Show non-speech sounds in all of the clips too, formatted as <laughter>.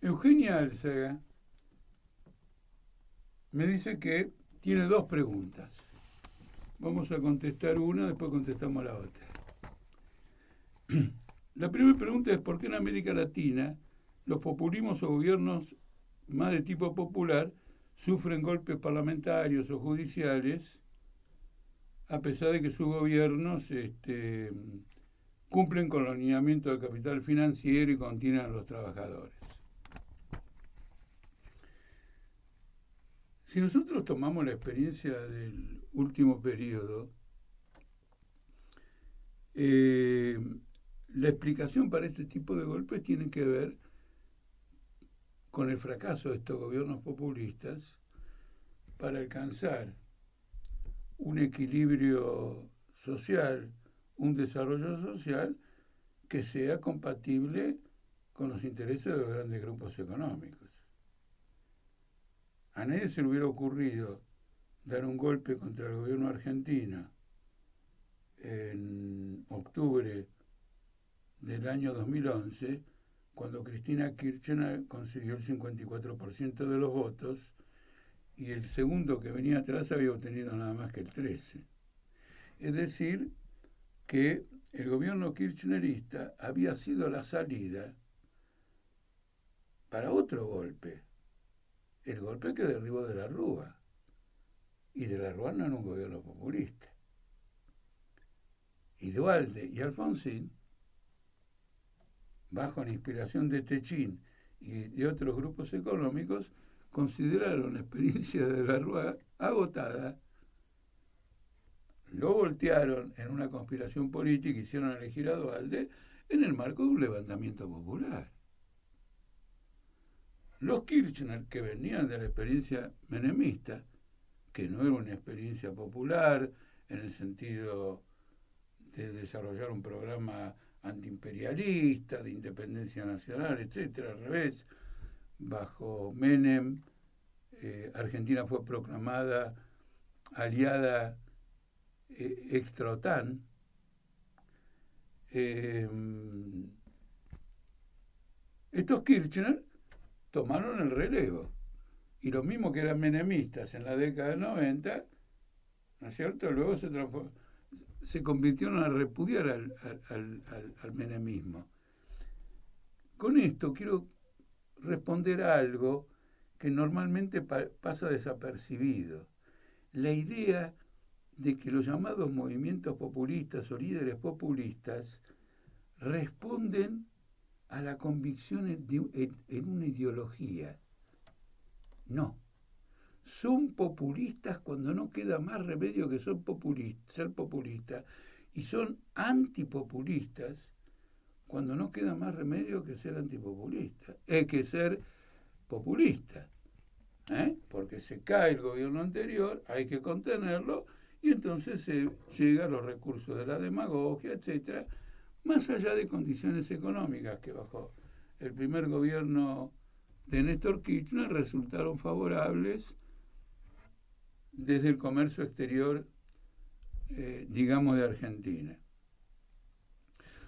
Eugenia Alzaga me dice que tiene dos preguntas. Vamos a contestar una, después contestamos la otra. <clears throat> La primera pregunta es por qué en América Latina los populismos o gobiernos más de tipo popular sufren golpes parlamentarios o judiciales a pesar de que sus gobiernos este, cumplen con los lineamientos del capital financiero y contienen a los trabajadores. Si nosotros tomamos la experiencia del último periodo, eh, la explicación para este tipo de golpes tiene que ver con el fracaso de estos gobiernos populistas para alcanzar un equilibrio social, un desarrollo social que sea compatible con los intereses de los grandes grupos económicos. A nadie se le hubiera ocurrido dar un golpe contra el gobierno argentino en octubre del año 2011, cuando Cristina Kirchner consiguió el 54% de los votos y el segundo que venía atrás había obtenido nada más que el 13%. Es decir, que el gobierno kirchnerista había sido la salida para otro golpe, el golpe que derribó de la Rúa. Y de la Rúa no era un gobierno populista. Y Dualde y Alfonsín, bajo la inspiración de Techín y de otros grupos económicos, consideraron la experiencia de la Rúa agotada, lo voltearon en una conspiración política hicieron elegir a Dualde en el marco de un levantamiento popular. Los Kirchner, que venían de la experiencia menemista, que no era una experiencia popular en el sentido de desarrollar un programa antiimperialista, de independencia nacional, etcétera, al revés, bajo Menem, eh, Argentina fue proclamada aliada eh, extra-OTAN. Eh, estos Kirchner tomaron el relevo. Y los mismos que eran menemistas en la década del 90, ¿no es cierto? Luego se, convirtieron a repudiar al, al, menemismo. Con esto quiero responder a algo que normalmente pasa desapercibido. La idea de que los llamados movimientos populistas o líderes populistas responden a la convicción en, una ideología. No. Son populistas cuando no queda más remedio que ser populistas y son antipopulistas cuando no queda más remedio que ser antipopulista, es que ser populista. ¿eh? Porque se cae el gobierno anterior, hay que contenerlo y entonces se llega a los recursos de la demagogia, etcétera, más allá de condiciones económicas que bajo el primer gobierno de Néstor Kirchner resultaron favorables desde el comercio exterior, eh, digamos, de Argentina.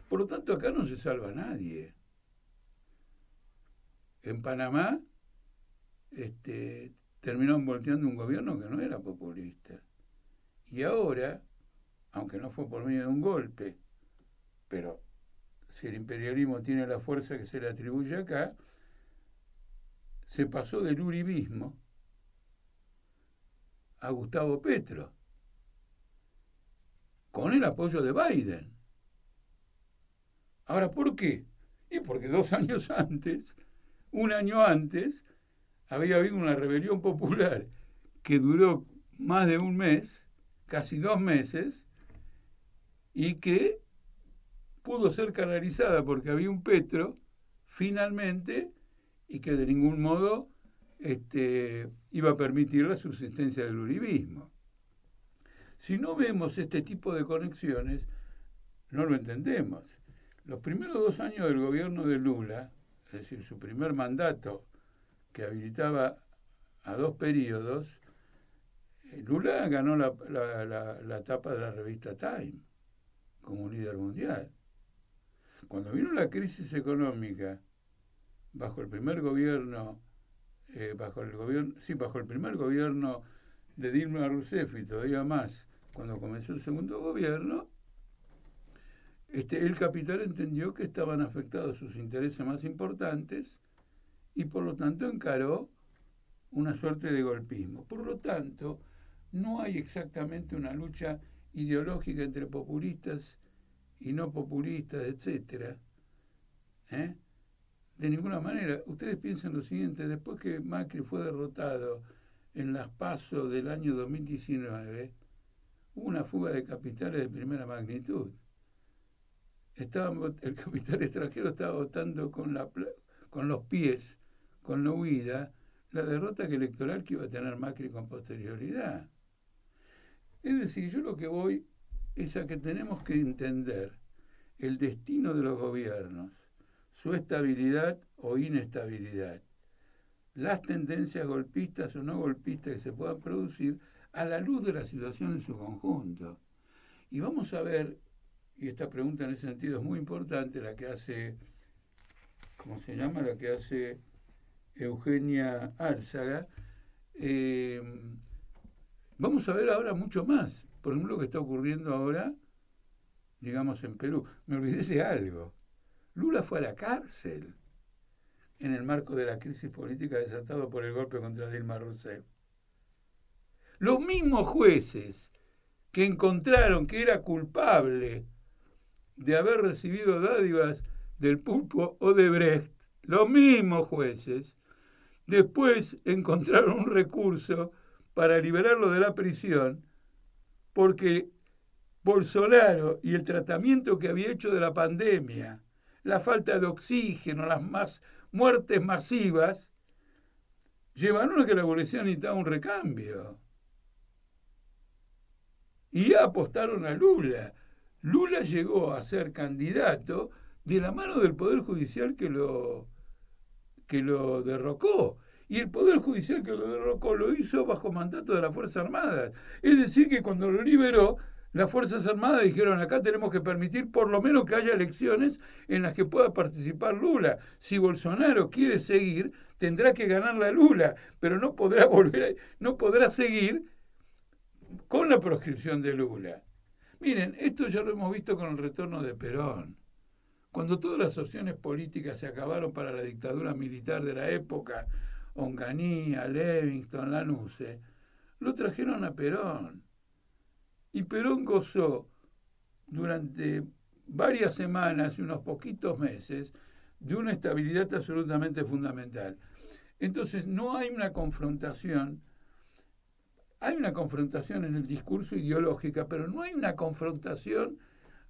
Por lo tanto, acá no se salva nadie. En Panamá este, terminaron volteando un gobierno que no era populista. Y ahora, aunque no fue por medio de un golpe, pero si el imperialismo tiene la fuerza que se le atribuye acá, se pasó del uribismo a Gustavo Petro, con el apoyo de Biden. Ahora, ¿por qué? Y porque dos <laughs> años antes, un año antes, había habido una rebelión popular que duró más de un mes, casi dos meses, y que pudo ser canalizada porque había un Petro, finalmente, y que de ningún modo este, iba a permitir la subsistencia del uribismo. Si no vemos este tipo de conexiones, no lo entendemos. Los primeros dos años del gobierno de Lula, es decir, su primer mandato que habilitaba a dos periodos, eh, Lula ganó la, la, la, la tapa de la revista Time como líder mundial. Cuando vino la crisis económica, bajo el primer gobierno, eh, bajo el gobierno, sí, bajo el primer gobierno de Dilma Rousseff y todavía más, cuando comenzó el segundo gobierno, este, el capital entendió que estaban afectados sus intereses más importantes y por lo tanto encaró una suerte de golpismo. Por lo tanto, no hay exactamente una lucha ideológica entre populistas y no populistas, etcétera. ¿eh? De ninguna manera. Ustedes piensan lo siguiente, después que Macri fue derrotado en las pasos del año 2019, hubo una fuga de capitales de primera magnitud. El <laughs> capital extranjero estaba votando con, la, con los pies, con la huida, la derrota electoral que iba a tener Macri con posterioridad. Es decir, yo lo que voy es a que tenemos que entender el destino de los gobiernos, su estabilidad o inestabilidad, las tendencias golpistas o no golpistas que se puedan producir a la luz de la situación en su conjunto. Y vamos a ver, y esta pregunta en ese sentido es muy importante, la que hace, ¿cómo se llama? La que hace Eugenia Álzaga, eh, Vamos a ver ahora mucho más. Por ejemplo, lo que está ocurriendo ahora, digamos, en Perú. Me olvidé de algo. Lula fue a la cárcel en el marco de la crisis política desatada por el golpe contra Dilma Rousseff. Los mismos jueces que encontraron que era culpable de haber recibido dádivas del pulpo o de Brecht, los mismos jueces, después encontraron un recurso para liberarlo de la prisión, porque Bolsonaro y el tratamiento que había hecho de la pandemia, la falta de oxígeno, las más muertes masivas, llevaron a que la población necesitaba un recambio. Y apostaron a Lula. Lula llegó a ser candidato de la mano del Poder Judicial que lo, que lo derrocó. Y el Poder Judicial que lo derrocó lo hizo bajo mandato de las Fuerzas Armadas. Es decir, que cuando lo liberó, las Fuerzas Armadas dijeron, acá tenemos que permitir por lo menos que haya elecciones en las que pueda participar Lula. Si Bolsonaro quiere seguir, tendrá que ganar la Lula, pero no podrá <laughs> volver, no podrá seguir con la proscripción de Lula. Miren, esto ya lo hemos visto con el retorno de Perón. Cuando todas las opciones políticas se acabaron para la dictadura militar de la época, Onganía, Levingston, Lanuse, lo trajeron a Perón. Y Perón gozó durante varias semanas y unos poquitos meses de una estabilidad absolutamente fundamental. Entonces no hay una confrontación, hay una confrontación en el discurso ideológica, pero no hay una confrontación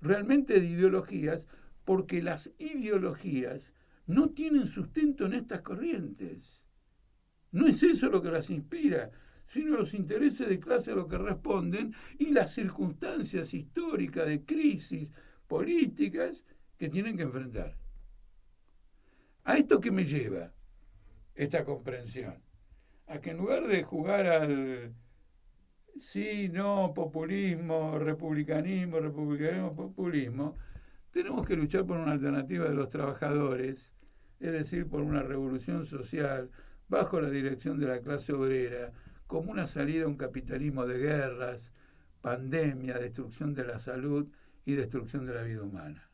realmente de ideologías, porque las ideologías no tienen sustento en estas corrientes. No es eso lo que las inspira, sino los intereses de clase a lo que responden y las circunstancias históricas de crisis políticas que tienen que enfrentar. ¿A esto que me lleva esta comprensión? A que en lugar de jugar al sí, no, populismo, republicanismo, republicanismo, populismo, tenemos que luchar por una alternativa de los trabajadores, es decir, por una revolución social, bajo la dirección de la clase obrera, como una salida a un capitalismo de guerras, pandemia, destrucción de la salud y destrucción de la vida humana.